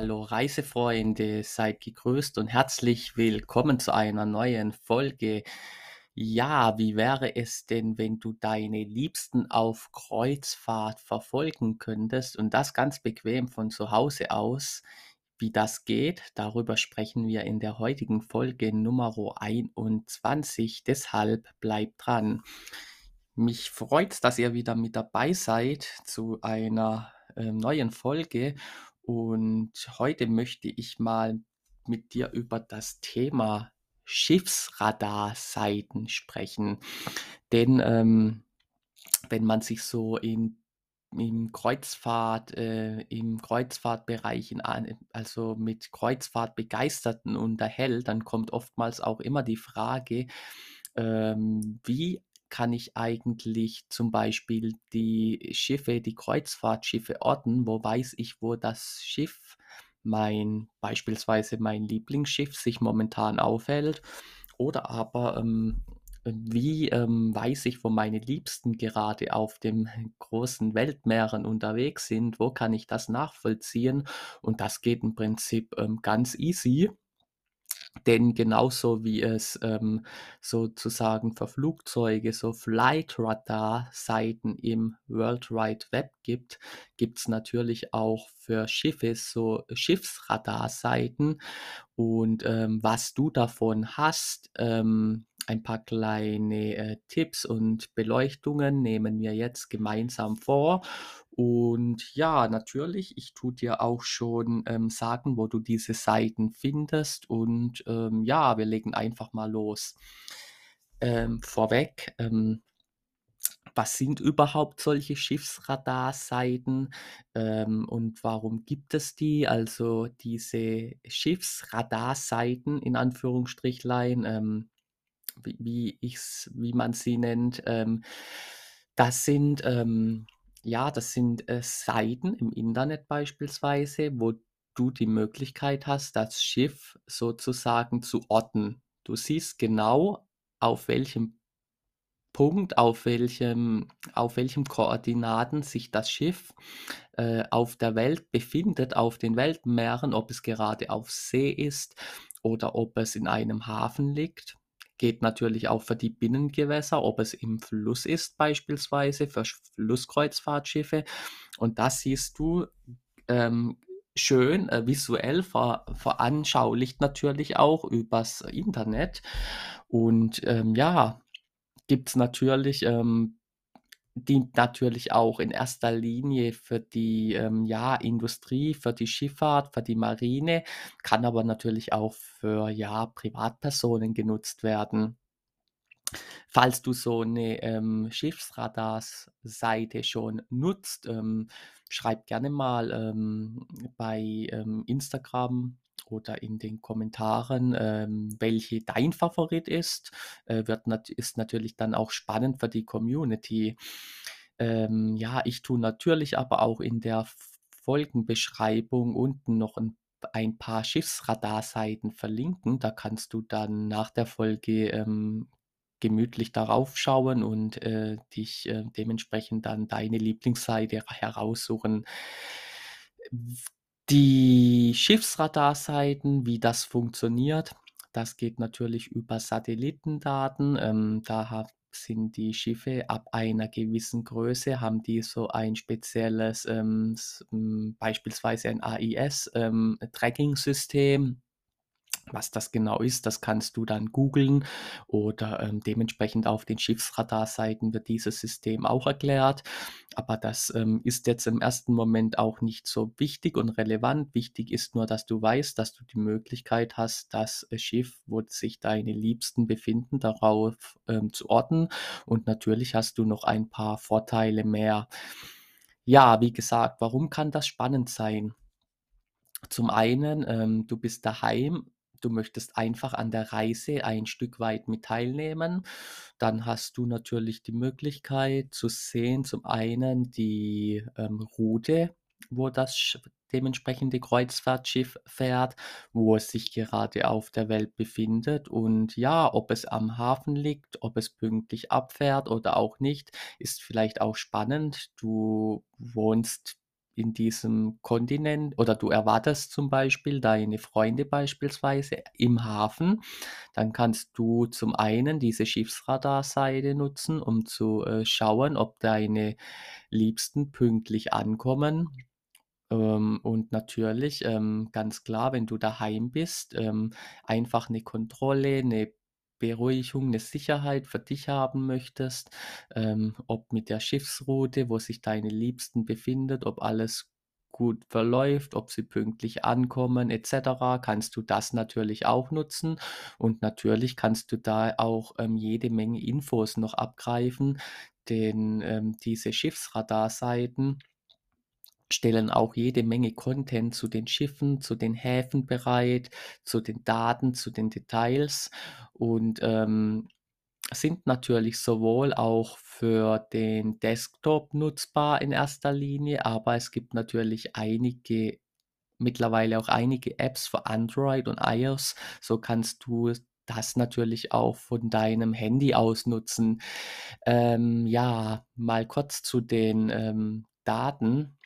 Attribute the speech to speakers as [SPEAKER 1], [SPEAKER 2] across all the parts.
[SPEAKER 1] Hallo Reisefreunde, seid gegrüßt und herzlich willkommen zu einer neuen Folge. Ja, wie wäre es denn, wenn du deine Liebsten auf Kreuzfahrt verfolgen könntest und das ganz bequem von zu Hause aus? Wie das geht, darüber sprechen wir in der heutigen Folge Nummer 21. Deshalb bleibt dran. Mich freut, dass ihr wieder mit dabei seid zu einer äh, neuen Folge. Und heute möchte ich mal mit dir über das Thema Schiffsradarseiten sprechen. Denn ähm, wenn man sich so in im Kreuzfahrt, äh, im Kreuzfahrtbereich, in, also mit Kreuzfahrtbegeisterten unterhält, dann kommt oftmals auch immer die Frage, ähm, wie kann ich eigentlich zum Beispiel die Schiffe, die Kreuzfahrtschiffe orten? Wo weiß ich, wo das Schiff, mein beispielsweise mein Lieblingsschiff sich momentan aufhält? Oder aber, ähm, wie, ähm, weiß ich, wo meine Liebsten gerade auf dem großen Weltmeeren unterwegs sind? Wo kann ich das nachvollziehen? Und das geht im Prinzip, ähm, ganz easy. Denn genauso wie es ähm, sozusagen für Flugzeuge so Flight Radar Seiten im World Wide Web gibt, gibt es natürlich auch für Schiffe so Schiffsradarseiten. Und ähm, was du davon hast, ähm, ein paar kleine äh, Tipps und Beleuchtungen nehmen wir jetzt gemeinsam vor. Und ja, natürlich, ich tue dir auch schon ähm, sagen, wo du diese Seiten findest. Und ähm, ja, wir legen einfach mal los. Ähm, vorweg, ähm, was sind überhaupt solche Schiffsradarseiten ähm, und warum gibt es die? Also diese Schiffsradarseiten in Anführungsstrichlein, ähm, wie, ich's, wie man sie nennt, ähm, das sind ähm, ja, das sind, äh, Seiten im Internet beispielsweise, wo du die Möglichkeit hast, das Schiff sozusagen zu orten. Du siehst genau, auf welchem Punkt, auf welchem auf welchem Koordinaten sich das Schiff, äh, auf der Welt befindet, auf den Weltmeeren, ob es gerade auf See ist oder ob es in einem Hafen liegt. Geht natürlich auch für die Binnengewässer, ob es im Fluss ist beispielsweise, für Flusskreuzfahrtschiffe. Und das siehst du ähm, schön äh, visuell ver veranschaulicht natürlich auch übers Internet. Und ähm, ja, gibt es natürlich ähm, dient natürlich auch in erster Linie für die, ähm, ja, Industrie, für die Schifffahrt, für die Marine, kann aber natürlich auch für, ja, Privatpersonen genutzt werden. Falls du so eine ähm, Schiffsradars-Seite schon nutzt, ähm, schreib gerne mal, ähm, bei, ähm, Instagram oder in den Kommentaren, ähm, welche dein Favorit ist. Äh, wird nat ist natürlich dann auch spannend für die Community. Ähm, ja, ich tue natürlich aber auch in der Folgenbeschreibung unten noch ein ein paar Schiffsradarseiten verlinken. Da kannst du dann nach der Folge ähm, gemütlich darauf schauen und äh, dich äh, dementsprechend dann deine Lieblingsseite heraussuchen. Die Schiffsradarseiten, wie das funktioniert, das geht natürlich über Satellitendaten. Ähm, da sind die Schiffe ab einer gewissen Größe, haben die so ein spezielles, ähm, hm, beispielsweise ein AIS-Tracking-System. Ähm, was das genau ist, das kannst du dann googeln oder ähm, dementsprechend auf den Schiffsradarseiten wird dieses System auch erklärt. Aber das ähm, ist jetzt im ersten Moment auch nicht so wichtig und relevant. Wichtig ist nur, dass du weißt, dass du die Möglichkeit hast, das äh, Schiff, wo sich deine Liebsten befinden, darauf ähm, zu orten. Und natürlich hast du noch ein paar Vorteile mehr. Ja, wie gesagt, warum kann das spannend sein? Zum einen, ähm, du bist daheim du möchtest einfach an der Reise ein Stück weit mit teilnehmen, dann hast du natürlich die Möglichkeit zu sehen, zum einen die ähm, Route, wo das dementsprechende Kreuzfahrtschiff fährt, wo es sich gerade auf der Welt befindet und ja, ob es am Hafen liegt, ob es pünktlich abfährt oder auch nicht, ist vielleicht auch spannend. Du wohnst in diesem Kontinent oder du erwartest zum Beispiel deine Freunde beispielsweise im Hafen, dann kannst du zum einen diese Schiffsradarseite nutzen, um zu, äh, schauen, ob deine Liebsten pünktlich ankommen. Ähm, und natürlich, ähm, ganz klar, wenn du daheim bist, ähm, einfach 'ne Kontrolle, 'ne Beruhigung, 'ne Sicherheit für dich haben möchtest, ähm, ob mit der Schiffsroute, wo sich deine Liebsten befindet, ob alles gut verläuft, ob sie pünktlich ankommen et cetera, kannst du das natürlich auch nutzen. Und natürlich kannst du da auch, ähm, jede Menge Infos noch abgreifen, denn, ähm, diese Schiffsradarseiten stellen auch jede Menge Content zu den Schiffen, zu den Häfen bereit, zu den Daten, zu den Details und, ähm, sind natürlich sowohl auch für den Desktop nutzbar in erster Linie, aber es gibt natürlich einige mittlerweile auch einige Apps für Android und iOS. So kannst du das natürlich auch von deinem Handy aus nutzen. Ähm, ja, mal kurz zu den, ähm, Daten.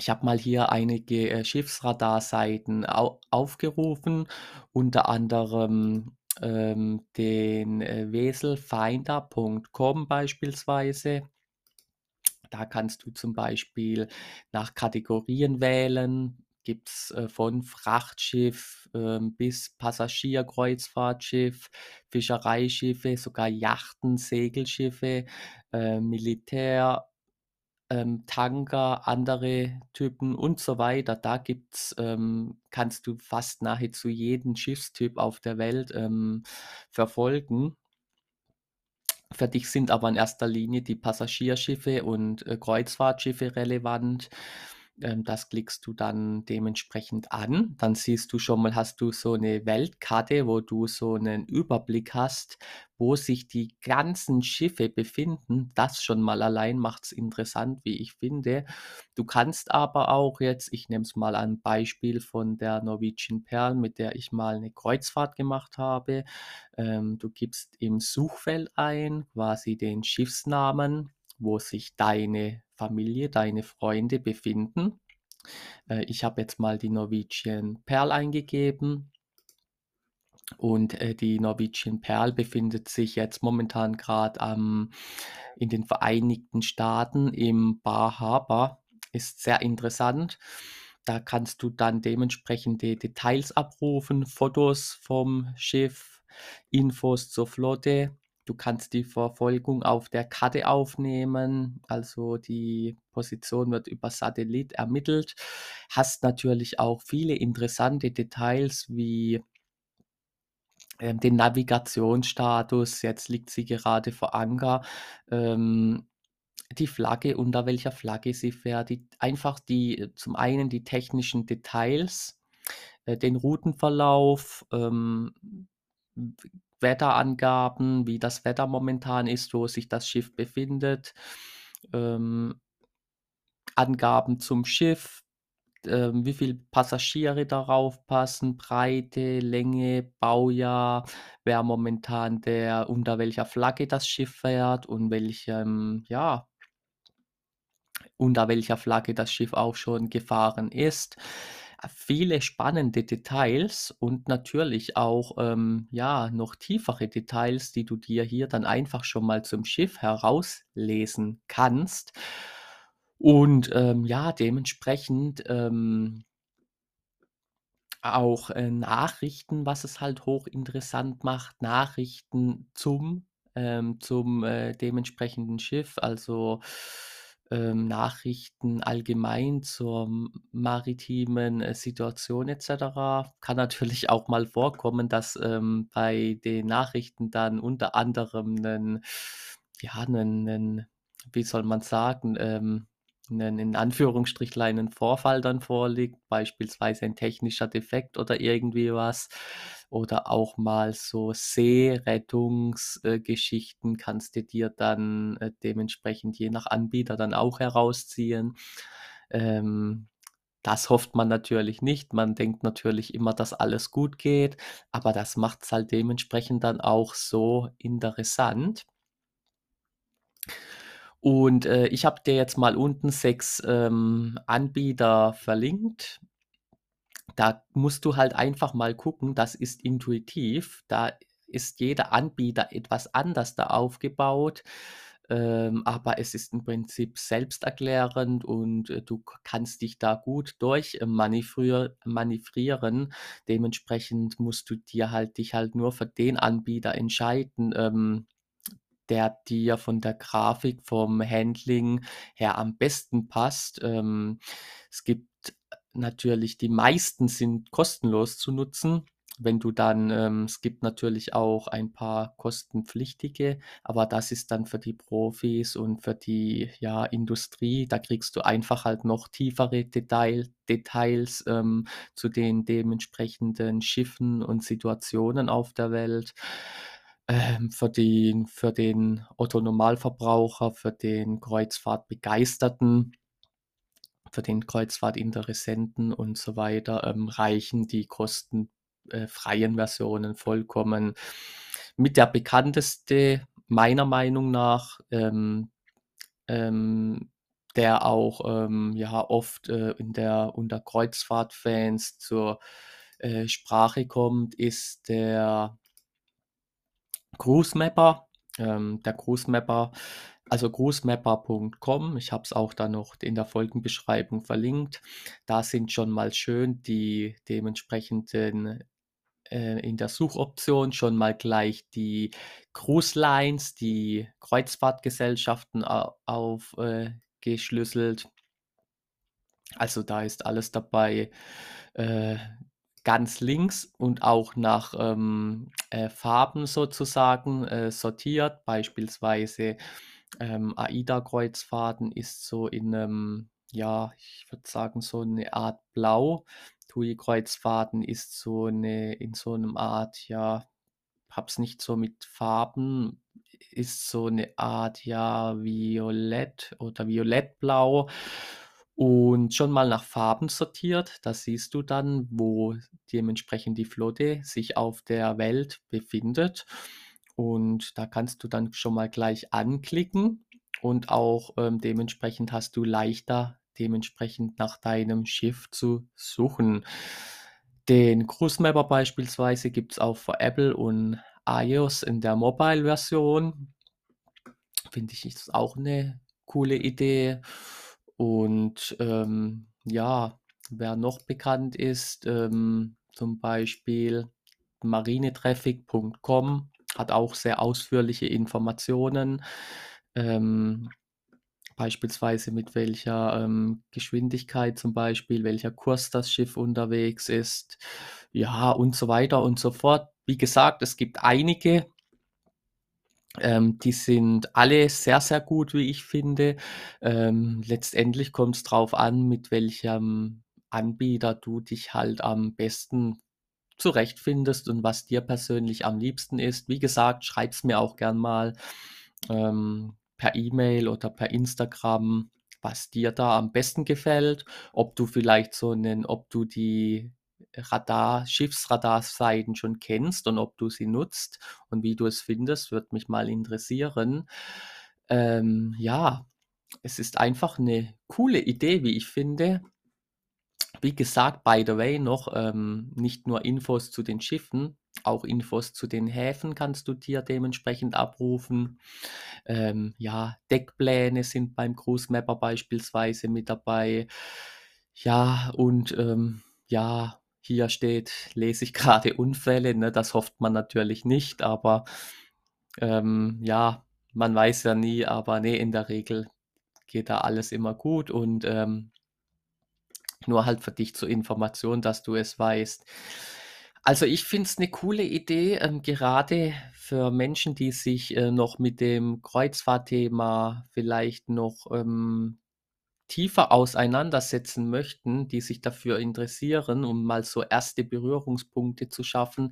[SPEAKER 1] Ich habe mal hier einige, äh, Schiffsradarseiten au aufgerufen, unter anderem, ähm, den, äh, Weselfinder.com beispielsweise. Da kannst du zum Beispiel nach Kategorien wählen. Gibt's, äh, von Frachtschiff, ähm, bis Passagierkreuzfahrtschiff, Fischereischiffe, sogar Yachten, Segelschiffe, äh, Militär ähm, Tanker, andere Typen und so weiter. Da gibt's ähm, kannst du fast nahezu jeden Schiffstyp auf der Welt, ähm, verfolgen. Für dich sind aber in erster Linie die Passagierschiffe und, äh, Kreuzfahrtschiffe relevant. Ähm, das klickst du dann dementsprechend an. Dann siehst du schon mal hast du so 'ne Weltkarte, wo du so 'nen Überblick hast, wo sich die ganzen Schiffe befinden. Das schon mal allein macht's interessant, wie ich finde. Du kannst aber auch jetzt ich nehme es mal an Beispiel von der Norwegian Pearl, mit der ich mal 'ne Kreuzfahrt gemacht habe. Ähm, du gibst im Suchfeld ein quasi den Schiffsnamen, wo sich deine Familie, deine Freunde befinden. Äh, ich habe jetzt mal die Norwegian Pearl eingegeben. Und, äh, die Norwegian Pearl befindet sich jetzt momentan grad am in den Vereinigten Staaten im Bar Harbor. Ist sehr interessant. Da kannst du dann dementsprechende Details abrufen, Fotos vom Schiff, Infos zur Flotte. Du kannst die Verfolgung auf der Karte aufnehmen, also die Position wird über Satellit ermittelt. Hast natürlich auch viele interessante Details wie ähm, den Navigationsstatus. Jetzt liegt sie gerade vor Anker. Ähm, die Flagge, unter welcher Flagge sie fährt, die einfach die zum einen die technischen Details, äh, den Routenverlauf, ähm, Wetterangaben, wie das Wetter momentan ist, wo sich das Schiff befindet, ähm Angaben zum Schiff, ähm, wie viel Passagiere darauf passen, Breite, Länge, Baujahr, wer momentan der unter welcher Flagge das Schiff fährt und welchem ja unter welcher Flagge das Schiff auch schon gefahren ist. Viele spannende Details und natürlich auch, ähm, ja, noch tiefere Details, die du dir hier dann einfach schon mal zum Schiff herauslesen kannst. Und, ähm, ja, dementsprechend, ähm auch, äh, Nachrichten, was es halt hochinteressant macht, Nachrichten zum ähm, zum, äh, dementsprechenden Schiff, also, ähm, Nachrichten allgemein zur maritimen, äh, Situation et cetera. Kann natürlich auch mal vorkommen, dass, ähm, bei den Nachrichten dann unter anderem 'nen ja, 'nen 'nen wie soll man sagen, ähm, 'nen in Anführungsstrichlein 'nen Vorfall dann vorliegt, beispielsweise ein technischer Defekt oder irgendwie was. Oder auch mal so Seerettungs äh, Geschichten kannst du dir dann, äh, dementsprechend je nach Anbieter dann auch herausziehen. Ähm, das hofft man natürlich nicht. Man denkt natürlich immer, dass alles gut geht, aber das macht's halt dementsprechend dann auch so interessant. Und, äh, ich habe dir jetzt mal unten 6, ähm, Anbieter verlinkt. Da musst du halt einfach mal gucken, das ist intuitiv. Da ist jeder Anbieter etwas anders da aufgebaut, ähm, aber es ist im Prinzip selbsterklärend und, äh, du kannst dich da gut durch, äh, manövrier manövrieren. Dementsprechend musst du dir halt dich halt nur für den Anbieter entscheiden, ähm, der dir von der Grafik, vom Handling her am besten passt. Ähm, es gibt natürlich die meisten sind kostenlos zu nutzen. Wenn du dann ähm, es gibt natürlich auch ein paar kostenpflichtige, aber das ist dann für die Profis und für die, ja, Industrie. Da kriegst du einfach halt noch tiefere Detail Details, ähm, zu den dementsprechenden Schiffen und Situationen auf der Welt. Ähm, für den für den Otto-Normalverbraucher, für den Kreuzfahrtbegeisterten für den Kreuzfahrtinteressenten und so weiter, ähm, reichen die kosten äh, Versionen vollkommen. Mit der bekannteste meiner Meinung nach, ähm, ähm, der auch, ähm, ja, oft, äh, in der unter Kreuzfahrtfans zur, äh, Sprache kommt, ist der Cruisemapper. Ähm, der Cruisemapper also cruisemapper.com, ich habe es auch da noch in der Folgenbeschreibung verlinkt. Da sind schon mal schön die dementsprechenden äh, in der Suchoption schon mal gleich die Cruise Lines, die Kreuzfahrtgesellschaften au auf äh. Also, da ist alles dabei, äh, ganz links und auch nach, ähm, äh, Farben sozusagen, äh, sortiert. Beispielsweise, ähm, AIDA-Kreuzfahrten ist so in 'nem, ja, ich würde sagen, so 'ne Art Blau. TUI-Kreuzfahrten ist so 'ne in so 'nem Art, ja habe es nicht so mit Farben, ist so 'ne Art, ja, Violett oder Violettblau und schon mal nach Farben sortiert. Da siehst du dann, wo dementsprechend die Flotte sich auf der Welt befindet. Und da kannst du dann schon mal gleich anklicken und auch, ähm, dementsprechend hast du leichter dementsprechend nach deinem Schiff zu suchen. Den Cruisemapper beispielsweise gibt's auch für Apple und iOS in der Mobile-Version. Finde ich, ist auch 'ne coole Idee. Und, ähm, ja, wer noch bekannt ist, ähm, zum Beispiel marinetraffic.com hat auch sehr ausführliche Informationen, ähm, beispielsweise mit welcher, ähm, Geschwindigkeit zum Beispiel, welcher Kurs das Schiff unterwegs ist, ja, und so weiter und so fort. Wie gesagt, es gibt einige ähm, die sind alle sehr, sehr gut, wie ich finde. Ähm, letztendlich kommt's drauf an, mit welchem Anbieter du dich halt am besten zurechtfindest und was dir persönlich am liebsten ist. Wie gesagt, schreib's mir auch gern mal, ähm, per E-Mail oder per Instagram, was dir da am besten gefällt. Ob du vielleicht so 'nen ob du die Radar Schiffsradarseiten schon kennst und ob du sie nutzt und wie du es findest, würde mich mal interessieren. Ähm, ja, es ist einfach 'ne coole Idee, wie ich finde. Wie gesagt, by the way noch, ähm, nicht nur Infos zu den Schiffen, auch Infos zu den Häfen kannst du dir dementsprechend abrufen. Ähm, ja, Deckpläne sind beim Cruisemapper beispielsweise mit dabei. Ja, und, ähm, ja, hier steht lese ich grade Unfälle, ne? Das hofft man natürlich nicht, aber, ähm, ja, man weiß ja nie, aber ne, in der Regel geht da alles immer gut und, ähm nur halt für dich zur Information, dass du es weißt. Also, ich finde es 'ne coole Idee, ähm, gerade für Menschen, die sich, äh, noch mit dem Kreuzfahrtthema vielleicht noch, ähm, tiefer auseinandersetzen möchten, die sich dafür interessieren, um mal so erste Berührungspunkte zu schaffen.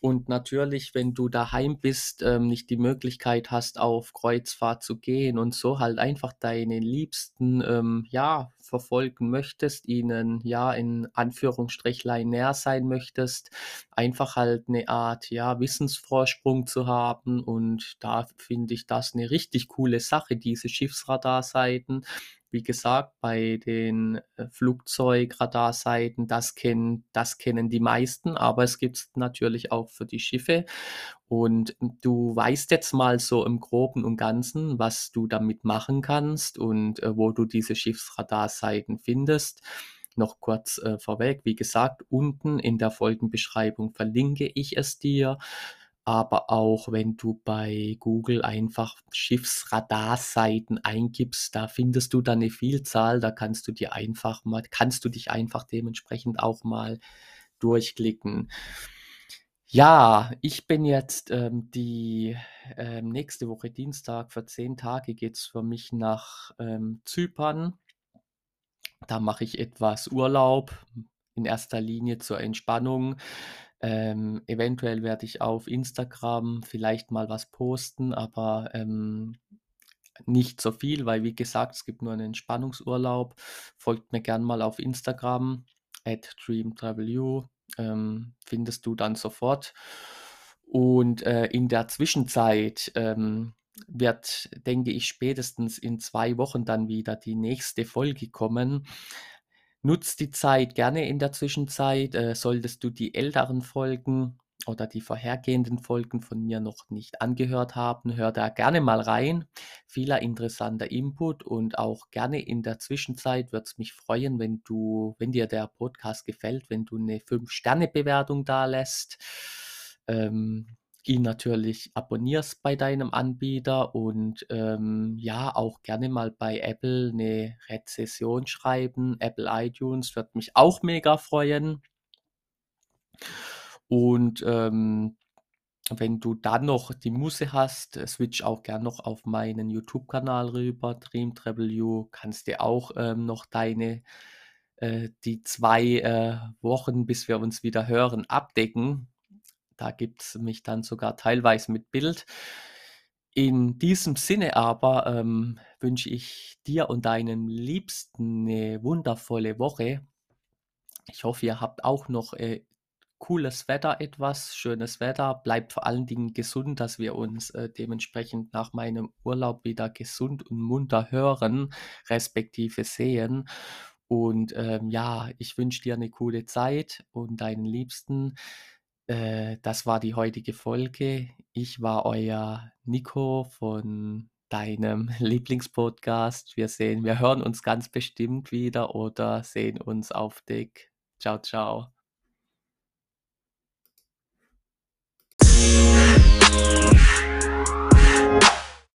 [SPEAKER 1] Und natürlich, wenn du daheim bist, ähm, nicht die Möglichkeit hast, auf Kreuzfahrt zu gehen und so halt einfach deine Liebsten, ähm, ja, verfolgen möchtest, ihnen, ja, in Anführungsstrichlein näher sein möchtest, einfach halt 'ne Art, ja, Wissensvorsprung zu haben. Und da finde ich das 'ne richtig coole Sache, diese Schiffsradarseiten. Wie gesagt, bei den, äh, Flugzeugradarseiten, das kennen das kennen die meisten, aber es gibt's natürlich auch für die Schiffe. Und du weißt jetzt mal so im Groben und Ganzen, was du damit machen kannst und, äh, wo du diese Schiffsradarseiten findest. Noch kurz, äh, vorweg, wie gesagt, unten in der Folgenbeschreibung verlinke ich es dir, aber auch wenn du bei Google einfach Schiffsradarseiten eingibst, da findest du dann 'ne Vielzahl. Da kannst du dir einfach mal kannst du dich einfach dementsprechend auch mal durchklicken. Ja, ich bin jetzt, ähm, die, ähm, nächste Woche Dienstag für 10 Tage geht's für mich nach, ähm, Zypern. Da mache ich etwas Urlaub, in erster Linie zur Entspannung. Ähm, eventuell werde ich auf Instagram vielleicht mal was posten, aber, ähm, nicht so viel, weil wie gesagt, es gibt nur 'nen Entspannungsurlaub. Folgt mir gern mal auf Instagram @dreamtravelyou, ähm, findest du dann sofort. Und, äh, in der Zwischenzeit, ähm, wird, denke ich, spätestens in 2 Wochen dann wieder die nächste Folge kommen. Nutz die Zeit gerne in der Zwischenzeit. Äh, solltest du die älteren Folgen oder die vorhergehenden Folgen von mir noch nicht angehört haben, hör da gerne mal rein. Vieler interessanter Input und auch gerne in der Zwischenzeit würde es mich freuen, wenn du wenn dir der Podcast gefällt, wenn du 'ne 5 Sterne-Bewertung dalässt, ähm, ihn natürlich abonnierst bei deinem Anbieter und, ähm, ja, auch gerne mal bei Apple 'ne Rezession schreiben. Apple iTunes würde mich auch mega freuen. Und, ähm, wenn du dann noch die Muße hast, äh, switch auch gern noch auf meinen YouTube-Kanal rüber, DreamTravelyou. Kannst dir auch, ähm, noch deine äh, die 2, äh, Wochen, bis wir uns wieder hören, abdecken. Da gibt's mich dann sogar teilweise mit Bild. In diesem Sinne aber, ähm, wünsche ich dir und deinen Liebsten 'ne wundervolle Woche. Ich hoffe, ihr habt auch noch, äh, cooles Wetter etwas, schönes Wetter. Bleibt vor allen Dingen gesund, dass wir uns, äh, dementsprechend nach meinem Urlaub wieder gesund und munter hören, respektive sehen. Und, ähm, ja, ich wünsche dir 'ne coole Zeit und deinen Liebsten. Äh, das war die heutige Folge. Ich war euer Nico von deinem Lieblingspodcast. Wir sehen wir hören uns ganz bestimmt wieder oder sehen uns auf Deck. Tschau, Música